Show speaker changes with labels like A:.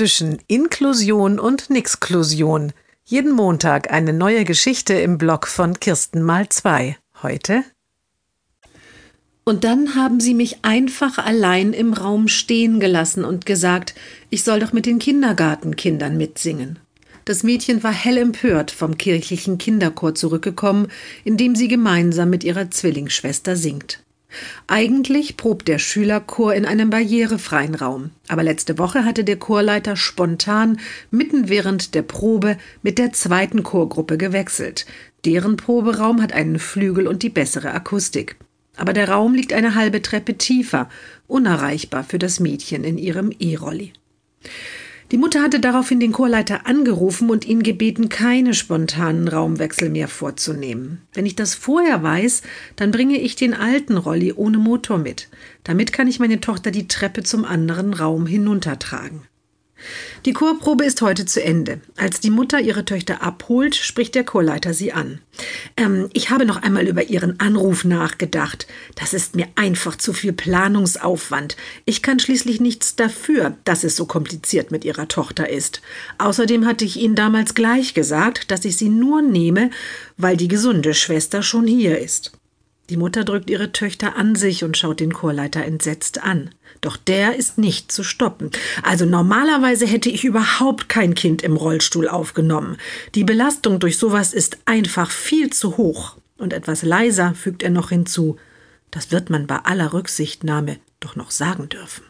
A: zwischen Inklusion und Nixklusion. Jeden Montag eine neue Geschichte im Blog von Kirsten mal zwei. Heute
B: und dann haben sie mich einfach allein im Raum stehen gelassen und gesagt, ich soll doch mit den Kindergartenkindern mitsingen. Das Mädchen war hell empört vom kirchlichen Kinderchor zurückgekommen, in dem sie gemeinsam mit ihrer Zwillingsschwester singt. Eigentlich probt der Schülerchor in einem barrierefreien Raum, aber letzte Woche hatte der Chorleiter spontan mitten während der Probe mit der zweiten Chorgruppe gewechselt. Deren Proberaum hat einen Flügel und die bessere Akustik aber der Raum liegt eine halbe Treppe tiefer, unerreichbar für das Mädchen in ihrem E-Rolli. Die Mutter hatte daraufhin den Chorleiter angerufen und ihn gebeten, keine spontanen Raumwechsel mehr vorzunehmen. Wenn ich das vorher weiß, dann bringe ich den alten Rolli ohne Motor mit. Damit kann ich meine Tochter die Treppe zum anderen Raum hinuntertragen. Die Chorprobe ist heute zu Ende. Als die Mutter ihre Töchter abholt, spricht der Chorleiter sie an. Ähm, ich habe noch einmal über Ihren Anruf nachgedacht. Das ist mir einfach zu viel Planungsaufwand. Ich kann schließlich nichts dafür, dass es so kompliziert mit Ihrer Tochter ist. Außerdem hatte ich Ihnen damals gleich gesagt, dass ich sie nur nehme, weil die gesunde Schwester schon hier ist. Die Mutter drückt ihre Töchter an sich und schaut den Chorleiter entsetzt an. Doch der ist nicht zu stoppen. Also normalerweise hätte ich überhaupt kein Kind im Rollstuhl aufgenommen. Die Belastung durch sowas ist einfach viel zu hoch. Und etwas leiser fügt er noch hinzu. Das wird man bei aller Rücksichtnahme doch noch sagen dürfen.